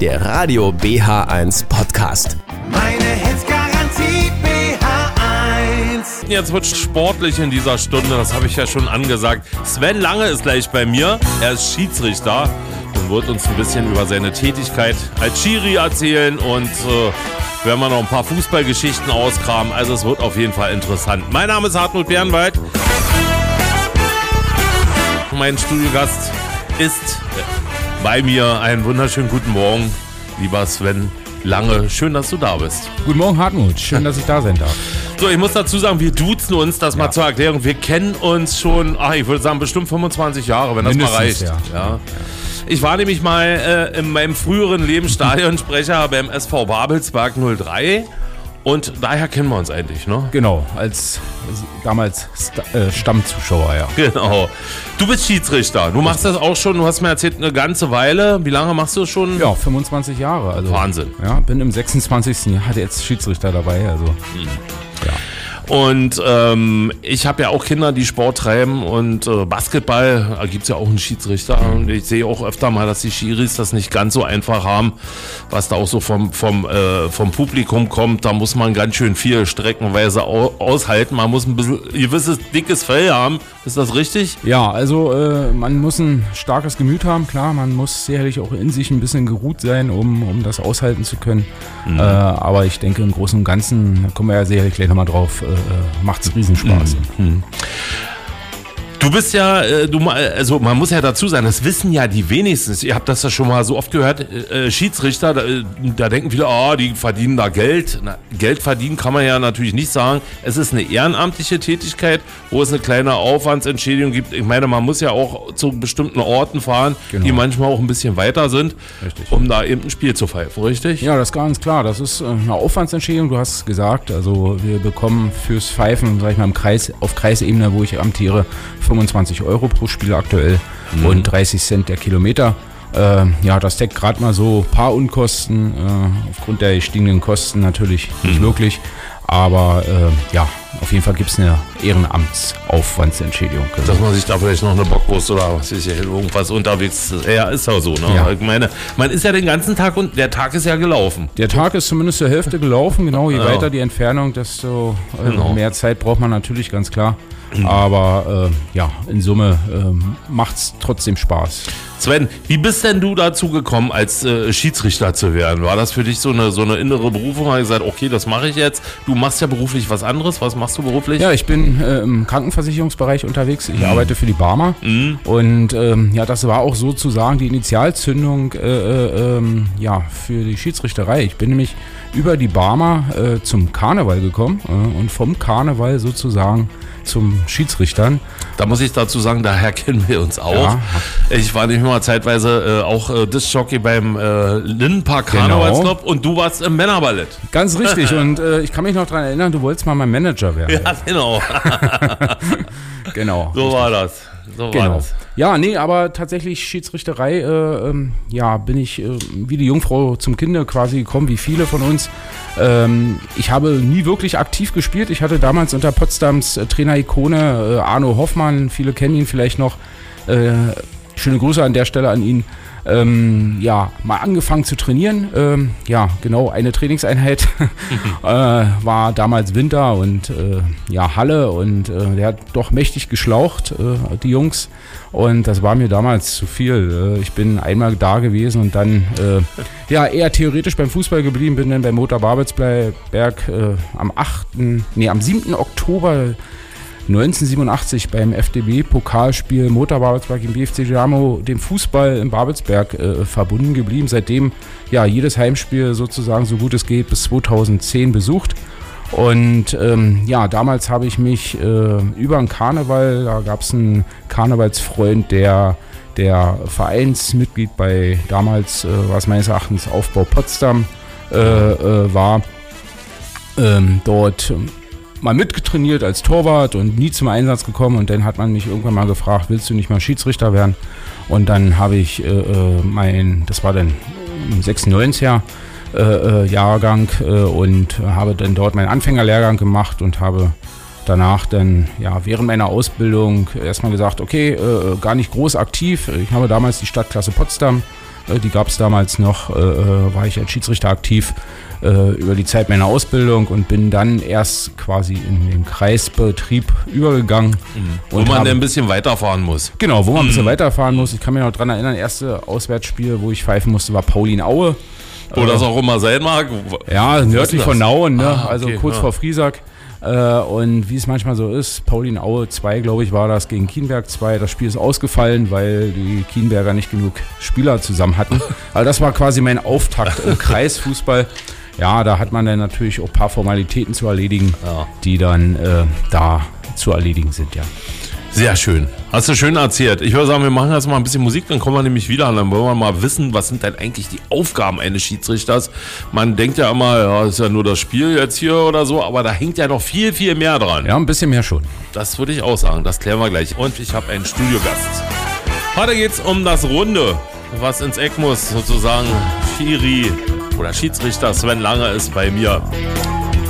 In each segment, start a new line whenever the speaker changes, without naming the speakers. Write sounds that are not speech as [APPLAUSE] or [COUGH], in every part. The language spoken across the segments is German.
der Radio BH1 Podcast.
Meine Hits Garantie BH1.
Jetzt wird sportlich in dieser Stunde, das habe ich ja schon angesagt. Sven Lange ist gleich bei mir. Er ist Schiedsrichter und wird uns ein bisschen über seine Tätigkeit als Schiri erzählen und äh, werden wir noch ein paar Fußballgeschichten auskramen. Also es wird auf jeden Fall interessant. Mein Name ist Hartmut Bernwald. Mein Studiogast ist bei mir. Einen wunderschönen guten Morgen, lieber Sven Lange. Schön, dass du da bist.
Guten Morgen, Hartmut. Schön, dass ich da sein darf.
So, ich muss dazu sagen, wir duzen uns, das mal
Ja.
zur Erklärung. Wir kennen uns schon, ach, ich würde sagen, bestimmt 25 Jahre, wenn das mal reicht.
Mindestens, ja.
Ich war nämlich mal äh, in meinem früheren Leben Stadionsprecher [LAUGHS] beim SV Babelsberg 03 und daher kennen wir uns eigentlich, ne?
Genau, als damals Sta äh, Stammzuschauer, ja.
Genau. Du bist Schiedsrichter. Du machst das auch schon, du hast mir erzählt, eine ganze Weile. Wie lange machst du es schon?
Ja, 25 Jahre. Also,
Wahnsinn.
Ja, bin im 26. Jahr jetzt Schiedsrichter dabei. Also, ja.
Und ähm, ich habe ja auch Kinder, die Sport treiben und äh, Basketball, da gibt es ja auch einen Schiedsrichter. Und ich sehe auch öfter mal, dass die Schiris das nicht ganz so einfach haben, was da auch so vom, vom, äh, vom Publikum kommt. Da muss man ganz schön viel streckenweise au aushalten. Man muss ein bisschen gewisses dickes Fell haben. Ist das richtig?
Ja, also äh, man muss ein starkes Gemüt haben, klar. Man muss sicherlich auch in sich ein bisschen geruht sein, um, um das aushalten zu können. Äh, aber ich denke, im Großen und Ganzen, da kommen wir ja sicherlich gleich nochmal drauf, äh, macht es Riesenspaß.
Du bist ja, äh, du, also man muss ja dazu sagen, das wissen ja die wenigsten. Ihr habt das ja schon mal so oft gehört. Äh, äh, Schiedsrichter, da, da denken viele, ah, die verdienen da Geld. Na, Geld verdienen kann man ja natürlich nicht sagen. Es ist eine ehrenamtliche Tätigkeit, wo es eine kleine Aufwandsentschädigung gibt. Ich meine, man muss ja auch zu bestimmten Orten fahren,
Genau.
die manchmal auch ein bisschen weiter sind,
Richtig.
um da eben ein Spiel zu pfeifen, richtig?
Ja, das ist ganz klar. Das ist eine Aufwandsentschädigung, du hast es gesagt. Also wir bekommen fürs Pfeifen, sag ich mal, im Kreis, auf Kreisebene, wo ich amtiere, 25 Euro pro Spiel aktuell und 30 Cent der Kilometer. Äh, ja, das deckt gerade mal so ein paar Unkosten. Äh, aufgrund der gestiegenen Kosten natürlich nicht wirklich. Aber äh, ja, auf jeden Fall gibt es eine Ehrenamtsaufwandsentschädigung.
Dass man sich da vielleicht noch eine Bockwurst oder was ist ja irgendwas unterwegs. Ja, ist ja so. Ne?
Ja.
Ich meine, man ist ja den ganzen Tag und der Tag ist ja gelaufen.
Der Tag ist zumindest zur Hälfte gelaufen, genau. Je
Ja.
weiter die Entfernung, desto äh,
Genau.
mehr Zeit braucht man natürlich, ganz klar. Aber äh, ja, in Summe macht es trotzdem Spaß.
Sven, wie bist denn du dazu gekommen, als äh, Schiedsrichter zu werden? War das für dich so eine, so eine innere Berufung? Hast du gesagt, okay, das mache ich jetzt. Du machst ja beruflich was anderes. Was machst du beruflich?
Ja, ich bin äh, im Krankenversicherungsbereich unterwegs. Ich arbeite für die Barmer. Und ähm, ja, das war auch sozusagen die Initialzündung äh, äh, ähm, ja, für die Schiedsrichterei. Ich bin nämlich über die Barmer äh, zum Karneval gekommen äh, und vom Karneval sozusagen zum Schiedsrichtern.
Da muss ich dazu sagen, daher kennen wir uns auch.
Ja.
Ich war nämlich mal zeitweise äh, auch äh, Disc-Jockey beim äh, Lindenpark
Genau.
Karnevalsclub und du warst im Männerballett.
Ganz richtig. [LAUGHS] Und äh, ich kann mich noch daran erinnern, du wolltest mal mein Manager werden.
Ja, genau. [LAUGHS]
Genau.
So war das. So war
Genau.
das.
Ja, nee, aber tatsächlich Schiedsrichterei, äh, ähm, ja, bin ich äh, wie die Jungfrau zum Kinde quasi gekommen, wie viele von uns. Ähm, ich habe nie wirklich aktiv gespielt. Ich hatte damals unter Potsdams äh, Trainerikone äh, Arno Hoffmann, viele kennen ihn vielleicht noch. Schöne Grüße an der Stelle an ihn. Ähm, ja, mal angefangen zu trainieren. Ähm, ja, genau, eine Trainingseinheit [LAUGHS] äh, war damals Winter und äh, ja, Halle und äh, der hat doch mächtig geschlaucht, äh, die Jungs. Und das war mir damals zu viel. Äh, ich bin einmal da gewesen und dann äh, [LAUGHS] ja eher theoretisch beim Fußball geblieben, bin dann beim Motor Babelsberg am 8., nee, am 7. Oktober 1987 beim FDB-Pokalspiel Motor Babelsberg im BFC Dynamo dem Fußball in Babelsberg äh, verbunden geblieben. Seitdem ja jedes Heimspiel sozusagen so gut es geht bis 2010 besucht. Und ähm, ja, damals habe ich mich äh, über den Karneval, da gab es einen Karnevalsfreund, der der Vereinsmitglied bei damals, äh, war es meines Erachtens Aufbau Potsdam äh, äh, war, ähm, dort mal mitgetrainiert als Torwart und nie zum Einsatz gekommen. Und dann hat man mich irgendwann mal gefragt, willst du nicht mal Schiedsrichter werden? Und dann habe ich äh, äh, mein, das war dann im 96er äh, äh, Jahrgang und habe dann dort meinen Anfängerlehrgang gemacht und habe danach dann ja während meiner Ausbildung erstmal gesagt, okay, gar nicht groß aktiv. Ich habe damals die Stadtklasse Potsdam die gab es damals noch, war ich als Schiedsrichter aktiv äh, über die Zeit meiner Ausbildung und bin dann erst quasi in den Kreisbetrieb übergegangen.
Wo
Und
man dann ein bisschen weiterfahren muss.
Genau, wo man ein bisschen weiterfahren muss. Ich kann mich noch dran erinnern, erste Auswärtsspiel, wo ich pfeifen musste, war Paulin Aue.
Wo das auch immer sein mag.
Ja, nördlich
das?
von Nauen, ne?
Ah,
also
okay,
kurz
ja.
vor Friesack. Äh, und wie es manchmal so ist, Paulin Aue 2, glaube ich, war das gegen Kienberg 2. Das Spiel ist ausgefallen, weil die Kienberger nicht genug Spieler zusammen hatten. [LAUGHS] Also das war quasi mein Auftakt im Kreisfußball. Ja, da hat man dann natürlich auch ein paar Formalitäten zu erledigen,
Ja.
die dann äh, da zu erledigen sind, ja.
Sehr schön. Hast du schön erzählt. Ich würde sagen, wir machen jetzt mal ein bisschen Musik, dann kommen wir nämlich wieder und dann wollen wir mal wissen, was sind denn eigentlich die Aufgaben eines Schiedsrichters. Man denkt ja immer, ja, ist ja nur das Spiel jetzt hier oder so, aber da hängt ja noch viel, viel mehr dran.
Ja, ein bisschen mehr schon.
Das würde ich auch sagen. Das klären wir gleich. Und ich habe einen Studiogast. Heute geht es um das Runde, was ins Eck muss, sozusagen. Schiri oder Schiedsrichter Sven Lange ist bei mir.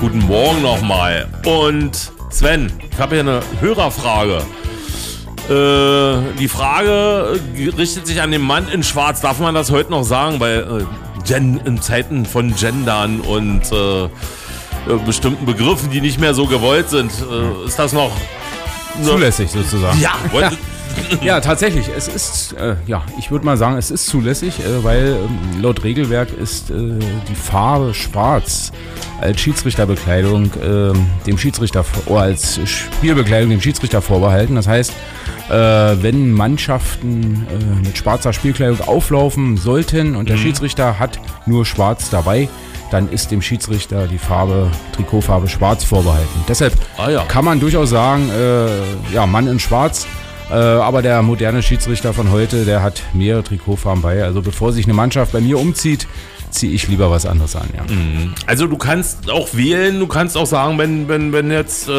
Guten Morgen nochmal. Und Sven, ich habe hier eine Hörerfrage. Äh, die Frage richtet sich an den Mann in Schwarz. Darf man das heute noch sagen? Weil äh, Gen, in Zeiten von Gendern und äh, äh, bestimmten Begriffen, die nicht mehr so gewollt sind, ist das noch
Zulässig sozusagen.
ja, [LAUGHS] wollte,
Ja, tatsächlich. Es ist, äh, ja, ich würde mal sagen, es ist zulässig, äh, weil ähm, laut Regelwerk ist äh, die Farbe schwarz als Schiedsrichterbekleidung ähm, dem Schiedsrichter oder als Spielbekleidung dem Schiedsrichter vorbehalten. Das heißt, äh, wenn Mannschaften äh, mit schwarzer Spielkleidung auflaufen sollten und der Schiedsrichter hat nur schwarz dabei, dann ist dem Schiedsrichter die Farbe, Trikotfarbe schwarz vorbehalten. Deshalb
Ah ja.
kann man durchaus sagen, äh, ja, Mann in schwarz. Äh, aber der moderne Schiedsrichter von heute, der hat mehrere Trikotfarben bei. Also bevor sich eine Mannschaft bei mir umzieht, ziehe ich lieber was anderes an. Ja.
also du kannst auch wählen, du kannst auch sagen, wenn, wenn, wenn jetzt äh,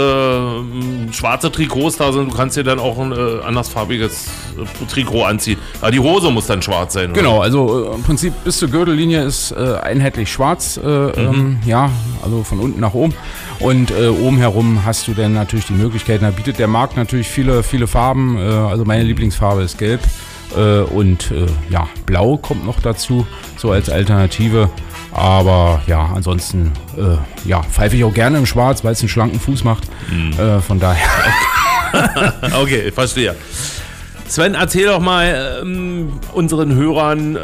schwarze Trikots da sind, du kannst dir dann auch ein äh, andersfarbiges äh, Trikot anziehen. Aber die Hose muss dann schwarz sein. oder?
Genau, also äh, im Prinzip bis zur Gürtellinie ist äh, einheitlich schwarz, äh, ähm, ja, also von unten nach oben. Und oben herum hast du dann natürlich die Möglichkeiten. Da bietet der Markt natürlich viele, viele Farben. Also meine Lieblingsfarbe ist gelb. Äh, und äh, ja, blau kommt noch dazu, so als Alternative. Aber ja, ansonsten äh, ja, pfeife ich auch gerne im Schwarz, weil es einen schlanken Fuß macht. Äh, von daher. [LAUGHS]
Okay, ich verstehe. Sven, erzähl doch mal ähm, unseren Hörern, äh,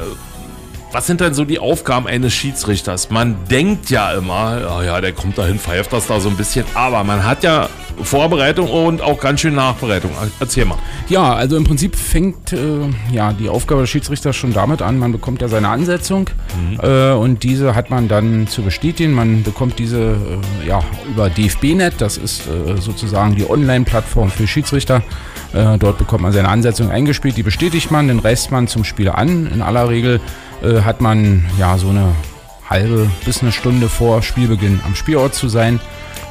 was sind denn so die Aufgaben eines Schiedsrichters? Man denkt ja immer, oh ja, der kommt dahin, pfeift das da so ein bisschen, aber man hat ja Vorbereitung und auch ganz schön Nachbereitung. Erzähl mal.
Ja, also im Prinzip fängt äh, ja die Aufgabe des Schiedsrichters schon damit an, man bekommt ja seine Ansetzung äh, und diese hat man dann zu bestätigen. Man bekommt diese äh, ja über DFB-Net, das ist äh, sozusagen die Online-Plattform für Schiedsrichter. Äh, dort bekommt man seine Ansetzung eingespielt, die bestätigt man, dann reist man zum Spiel an. In aller Regel äh, hat man ja so eine halbe bis eine Stunde vor Spielbeginn am Spielort zu sein.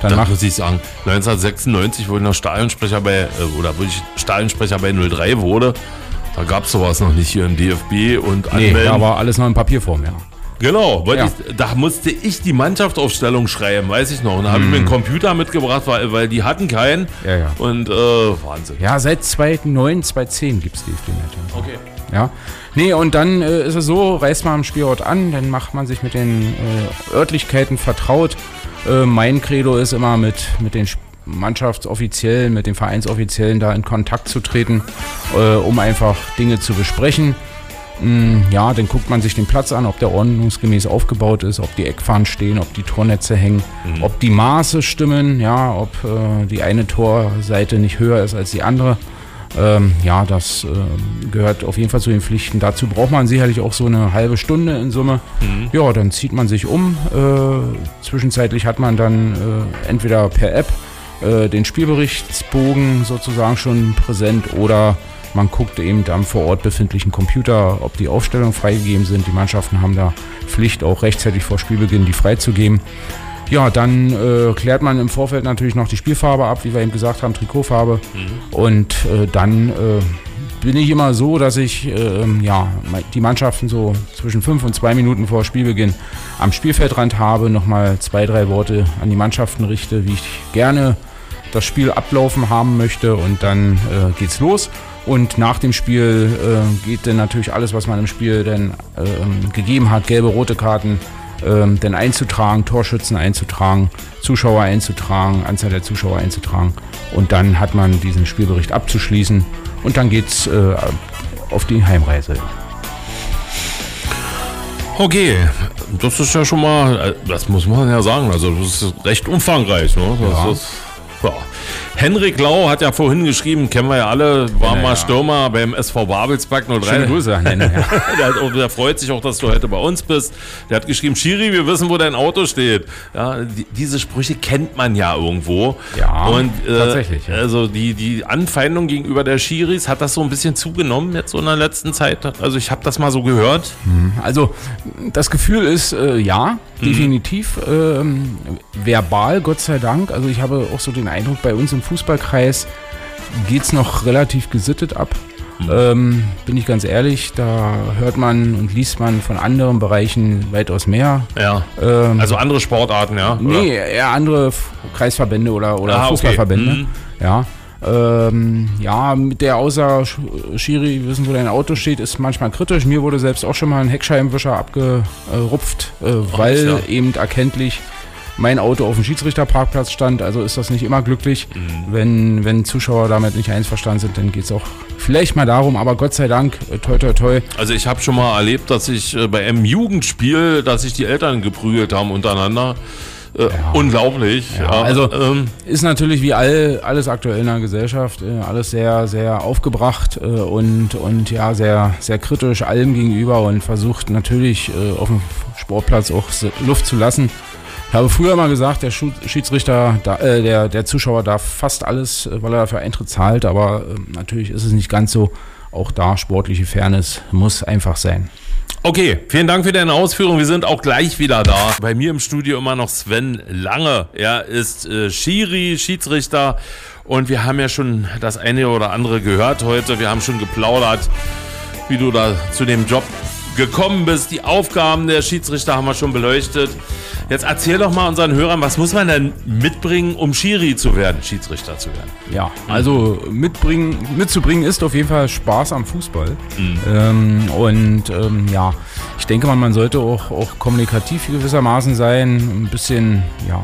Dann
Da
macht
muss ich sagen, 1996, wo ich noch Stadionsprecher bei, äh, oder wo ich Stadionsprecher bei 03 wurde, da gab es sowas noch nicht hier im DFB und
nee, da war alles noch in Papierform, ja.
Genau,
Ja.
ich, da musste ich die Mannschaftsaufstellung schreiben, weiß ich noch. Und da habe ich mir einen Computer mitgebracht, weil, weil die hatten keinen.
Mhm. Ja, ja.
Und äh, Wahnsinn.
Ja, seit 2009, 2010 gibt es DFB-Net. Ja.
Okay.
Ja. Nee, und dann äh, ist es so, reist man am Spielort an, dann macht man sich mit den äh, Örtlichkeiten vertraut. Äh, mein Credo ist immer mit, mit den Sp- Mannschaftsoffiziellen, mit den Vereinsoffiziellen da in Kontakt zu treten, äh, um einfach Dinge zu besprechen. Mm, Ja, dann guckt man sich den Platz an, ob der ordnungsgemäß aufgebaut ist, ob die Eckfahnen stehen, ob die Tornetze hängen, ob die Maße stimmen, ja, ob äh, die eine Torseite nicht höher ist als die andere. Ähm, ja, das ähm, gehört auf jeden Fall zu den Pflichten. Dazu braucht man sicherlich auch so eine halbe Stunde in Summe. Ja, dann zieht man sich um. Äh, zwischenzeitlich hat man dann äh, entweder per App äh, den Spielberichtsbogen sozusagen schon präsent oder man guckt eben am vor Ort befindlichen Computer, ob die Aufstellungen freigegeben sind. Die Mannschaften haben da Pflicht, auch rechtzeitig vor Spielbeginn die freizugeben. Ja, dann äh, klärt man im Vorfeld natürlich noch die Spielfarbe ab, wie wir eben gesagt haben, Trikotfarbe. Und äh, dann äh, bin ich immer so, dass ich ähm, ja, die Mannschaften so zwischen fünf und zwei Minuten vor Spielbeginn am Spielfeldrand habe, nochmal zwei, drei Worte an die Mannschaften richte, wie ich gerne das Spiel ablaufen haben möchte und dann äh, geht's los. Und nach dem Spiel äh, geht dann natürlich alles, was man im Spiel denn ähm, gegeben hat, gelbe, rote Karten, ähm, denn einzutragen, Torschützen einzutragen, Zuschauer einzutragen, Anzahl der Zuschauer einzutragen. Und dann hat man diesen Spielbericht abzuschließen und dann geht's äh, auf die Heimreise.
Okay, das ist ja schon mal, äh, das muss man ja sagen, also das ist recht umfangreich. Ne? Das
Ja.
ist, ja. Henrik Lau hat ja vorhin geschrieben, kennen wir ja alle, war
Ja,
mal
ja.
Stürmer beim SV Babelsberg 03.
Schöne Grüße an. Ja. [LAUGHS]
der, der freut sich auch, dass du heute bei uns bist. Der hat geschrieben, Schiri, wir wissen, wo dein Auto steht. Ja, die, diese Sprüche kennt man ja irgendwo.
Ja,
Und, äh,
tatsächlich.
Also die, die Anfeindung gegenüber der Schiris, hat das so ein bisschen zugenommen jetzt so in der letzten Zeit? Also ich habe das mal so gehört.
Also das Gefühl ist äh, ja,
Mhm.
definitiv ähm, verbal, Gott sei Dank. Also ich habe auch so den Eindruck, bei uns im Fußballkreis geht es noch relativ gesittet ab.
Mhm.
Ähm, bin ich ganz ehrlich, da hört man und liest man von anderen Bereichen weitaus mehr.
Ja.
Ähm,
Also andere Sportarten, ja?
Nee, eher andere Kreisverbände oder, oder
Ah, okay.
Fußballverbände.
Mhm.
Ja. Ähm, ja, mit der Aussage, Sch- Schiri, wissen, wo dein Auto steht, ist manchmal kritisch. Mir wurde selbst auch schon mal ein Heckscheibenwischer abgerupft, äh, weil
ja.
eben erkenntlich mein Auto auf dem Schiedsrichterparkplatz stand. Also ist das nicht immer glücklich.
Mhm.
Wenn, wenn Zuschauer damit nicht einverstanden sind, dann geht es auch vielleicht mal darum. Aber Gott sei Dank, äh, toi toi toi,
Also ich habe schon mal erlebt, dass ich äh, bei einem Jugendspiel, dass sich die Eltern geprügelt haben untereinander. Äh, Unglaublich. Ja,
also-
ähm,
ist natürlich wie all, alles aktuell in der Gesellschaft, äh, alles sehr, sehr aufgebracht äh, und, und ja, sehr, sehr kritisch allem gegenüber und versucht natürlich auf dem Sportplatz auch Luft zu lassen. Ich habe früher mal gesagt, der Schiedsrichter, äh, der, der Zuschauer darf fast alles, äh, weil er dafür Eintritt zahlt, aber äh, natürlich ist es nicht ganz so. Auch da sportliche Fairness muss einfach sein.
Okay, vielen Dank für deine Ausführung. Wir sind auch gleich wieder da. Bei mir im Studio immer noch Sven Lange. Er ist äh, Schiri, Schiedsrichter. Und wir haben ja schon das eine oder andere gehört heute. Wir haben schon geplaudert, wie du da zu dem Job gekommen bist. Die Aufgaben der Schiedsrichter haben wir schon beleuchtet. Jetzt erzähl doch mal unseren Hörern, was muss man denn mitbringen, um Schiri zu werden, Schiedsrichter zu werden?
Ja, also mitbringen, mitzubringen ist auf jeden Fall Spaß am Fußball. Ähm, und ähm, ja, ich denke mal, man sollte auch, auch kommunikativ gewissermaßen sein, ein bisschen ja,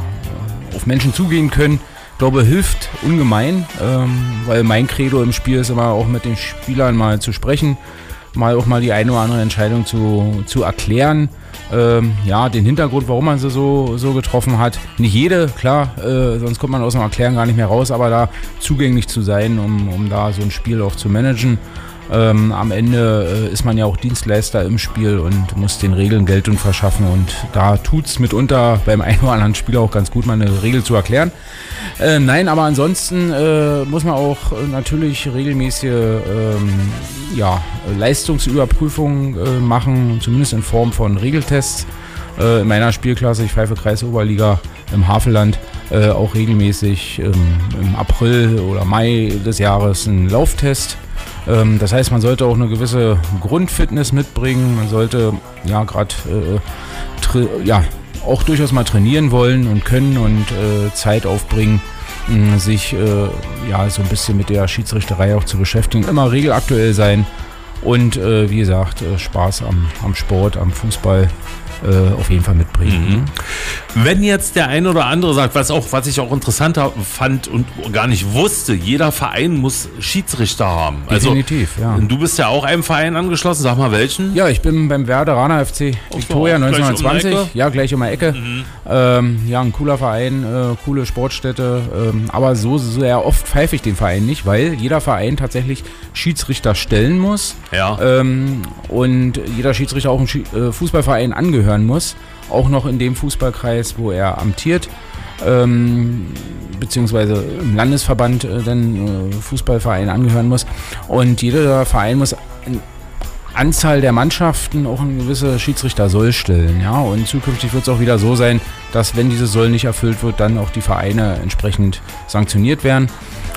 auf Menschen zugehen können. Ich glaube, hilft ungemein, ähm, weil mein Credo im Spiel ist immer auch mit den Spielern mal zu sprechen, mal auch mal die eine oder andere Entscheidung zu, zu erklären. Ähm, ja, den Hintergrund, warum man sie so, so getroffen hat. Nicht jede, klar, äh, sonst kommt man aus dem Erklären gar nicht mehr raus, aber da zugänglich zu sein, um, um da so ein Spiel auch zu managen. Ähm, am Ende äh, ist man ja auch Dienstleister im Spiel und muss den Regeln Geltung verschaffen und da tut es mitunter beim einen oder anderen Spieler auch ganz gut, mal eine Regel zu erklären. Äh, nein, aber ansonsten äh, muss man auch natürlich regelmäßige ähm, ja, Leistungsüberprüfungen äh, machen, zumindest in Form von Regeltests. Äh, in meiner Spielklasse, ich pfeife Kreisoberliga im Havelland, äh, auch regelmäßig ähm, im April oder Mai des Jahres einen Lauftest. Ähm, das heißt, man sollte auch eine gewisse Grundfitness mitbringen. Man sollte ja gerade äh, ja, auch durchaus mal trainieren wollen und können und äh, Zeit aufbringen, mh, sich äh, ja so ein bisschen mit der Schiedsrichterei auch zu beschäftigen. Immer regelaktuell sein und äh, wie gesagt, Spaß am, am Sport, am Fußball auf jeden Fall mitbringen.
Wenn jetzt der eine oder andere sagt, was auch, was ich auch interessanter fand und gar nicht wusste, jeder Verein muss Schiedsrichter haben.
Definitiv, ja.
Du bist ja auch einem Verein angeschlossen, sag mal welchen?
Ja, ich bin beim Werderaner FC Victoria
um die
1920.
Ecke?
ja, gleich um die Ecke. Ähm, ja, ein cooler Verein, äh, coole Sportstätte. Ähm, aber so sehr oft pfeife ich den Verein nicht, weil jeder Verein tatsächlich Schiedsrichter stellen muss.
Ja.
Ähm, und jeder Schiedsrichter auch einem äh, Fußballverein angehören muss. Auch noch in dem Fußballkreis, wo er amtiert. Ähm, beziehungsweise im Landesverband äh, dann äh, Fußballverein angehören muss. Und jeder Verein muss Anzahl der Mannschaften auch eine gewisse Schiedsrichter soll stellen. Ja? Und zukünftig wird es auch wieder so sein, dass wenn dieses Soll nicht erfüllt wird, dann auch die Vereine entsprechend sanktioniert werden.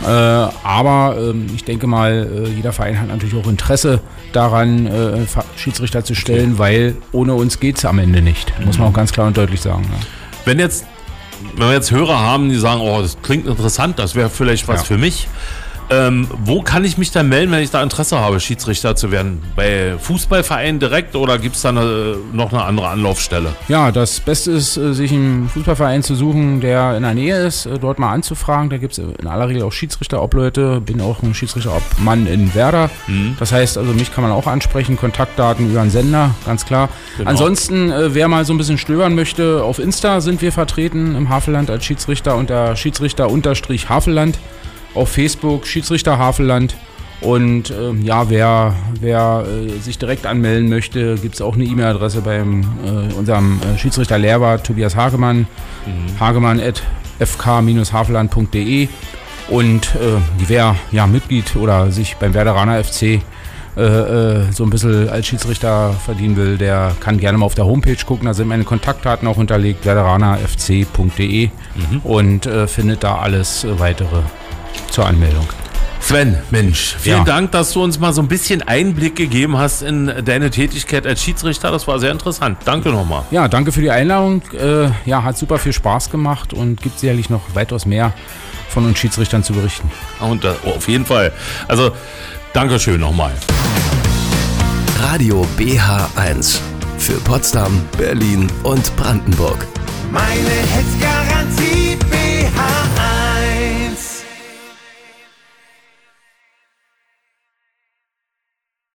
Äh, aber ähm, ich denke mal, äh, jeder Verein hat natürlich auch Interesse daran, äh, Schiedsrichter zu stellen, weil ohne uns geht es am Ende nicht. Muss man auch ganz klar und deutlich sagen. Ja.
Wenn jetzt, wenn wir jetzt Hörer haben, die sagen, oh, das klingt interessant, das wäre vielleicht was
Ja.
für mich. Ähm, wo kann ich mich dann melden, wenn ich da Interesse habe, Schiedsrichter zu werden? Bei Fußballvereinen direkt oder gibt es da eine, noch eine andere Anlaufstelle?
Ja, das Beste ist, äh, sich einen Fußballverein zu suchen, der in der Nähe ist, äh, dort mal anzufragen. Da gibt es in aller Regel auch Schiedsrichter-Obleute. Bin auch ein Schiedsrichter-Obmann in Werder. Das heißt also, mich kann man auch ansprechen. Kontaktdaten über einen Sender, ganz klar.
Genau.
Ansonsten, äh, wer mal so ein bisschen stöbern möchte, auf Insta sind wir vertreten im Havelland als Schiedsrichter unter Schiedsrichter-Havelland. Auf Facebook Schiedsrichter Havelland. Und ähm, ja, wer, wer äh, sich direkt anmelden möchte, gibt es auch eine E-Mail-Adresse beim äh, unserem äh, Schiedsrichter Lehrer Tobias Hagemann, hagemann at fk-havelland.de. Und äh, wer ja Mitglied oder sich beim Werderaner FC äh, äh, so ein bisschen als Schiedsrichter verdienen will, der kann gerne mal auf der Homepage gucken. Da sind meine Kontaktdaten auch hinterlegt, werderanerfc.de und äh, findet da alles äh, weitere zur Anmeldung.
Sven, Mensch, vielen
Ja.
Dank, dass du uns mal so ein bisschen Einblick gegeben hast in deine Tätigkeit als Schiedsrichter. Das war sehr interessant. Danke nochmal.
Ja, danke für die Einladung. Äh, ja, hat super viel Spaß gemacht und gibt sicherlich noch weitaus mehr von uns Schiedsrichtern zu berichten.
Und äh, auf jeden Fall. Also, Dankeschön nochmal.
Radio BH1 für Potsdam, Berlin und Brandenburg.
Meine Hits Garantie